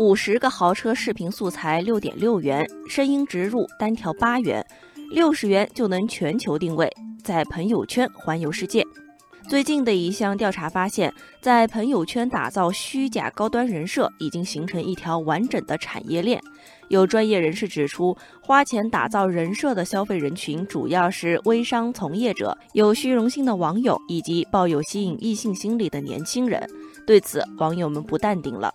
五十个豪车视频素材六点六元，声音植入单条八元，六十元就能全球定位，在朋友圈环游世界。最近的一项调查发现，在朋友圈打造虚假高端人设已经形成一条完整的产业链。有专业人士指出，花钱打造人设的消费人群主要是微商从业者、有虚荣心的网友以及抱有吸引异性心理的年轻人。对此，网友们不淡定了。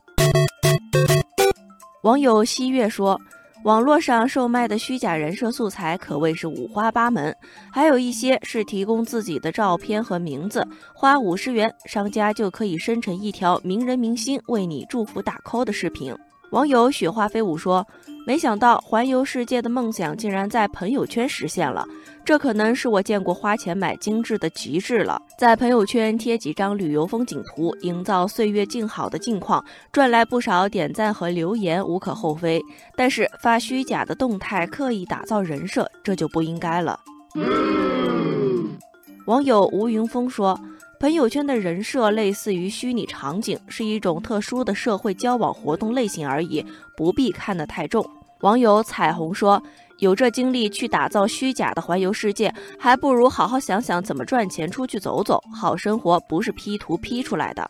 网友西月说。网络上售卖的虚假人设素材可谓是五花八门，还有一些是提供自己的照片和名字，花五十元，商家就可以生成一条名人明星为你祝福打 call 的视频。网友雪花飞舞说。没想到环游世界的梦想竟然在朋友圈实现了，这可能是我见过花钱买精致的极致了。在朋友圈贴几张旅游风景图，营造岁月静好的境况，赚来不少点赞和留言，无可厚非。但是发虚假的动态，刻意打造人设，这就不应该了。网友吴云峰说。朋友圈的人设类似于虚拟场景，是一种特殊的社会交往活动类型而已，不必看得太重。网友彩虹说：“有这精力去打造虚假的环游世界，还不如好好想想怎么赚钱，出去走走。好生活不是 P 图 P 出来的。”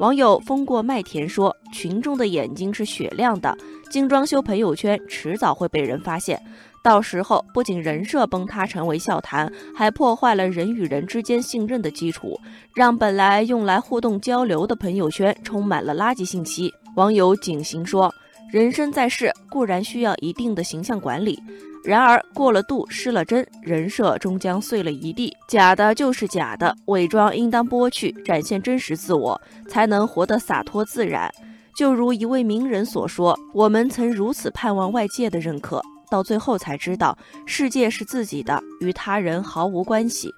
网友风过麦田说：“群众的眼睛是雪亮的，精装修朋友圈迟早会被人发现。”到时候不仅人设崩塌成为笑谈，还破坏了人与人之间信任的基础，让本来用来互动交流的朋友圈充满了垃圾信息。网友景行说：“人生在世固然需要一定的形象管理，然而过了度失了真，人设终将碎了一地。假的就是假的，伪装应当剥去，展现真实自我，才能活得洒脱自然。”就如一位名人所说：“我们曾如此盼望外界的认可。”到最后才知道，世界是自己的，与他人毫无关系。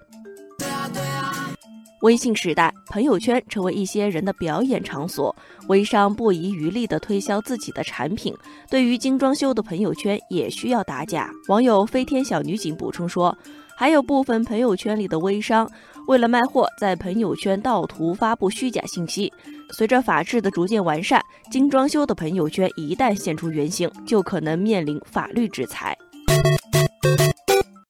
微信时代，朋友圈成为一些人的表演场所，微商不遗余力地推销自己的产品。对于精装修的朋友圈，也需要打假。网友飞天小女警补充说。还有部分朋友圈里的微商，为了卖货，在朋友圈盗图发布虚假信息。随着法制的逐渐完善，精装修的朋友圈一旦现出原形，就可能面临法律制裁。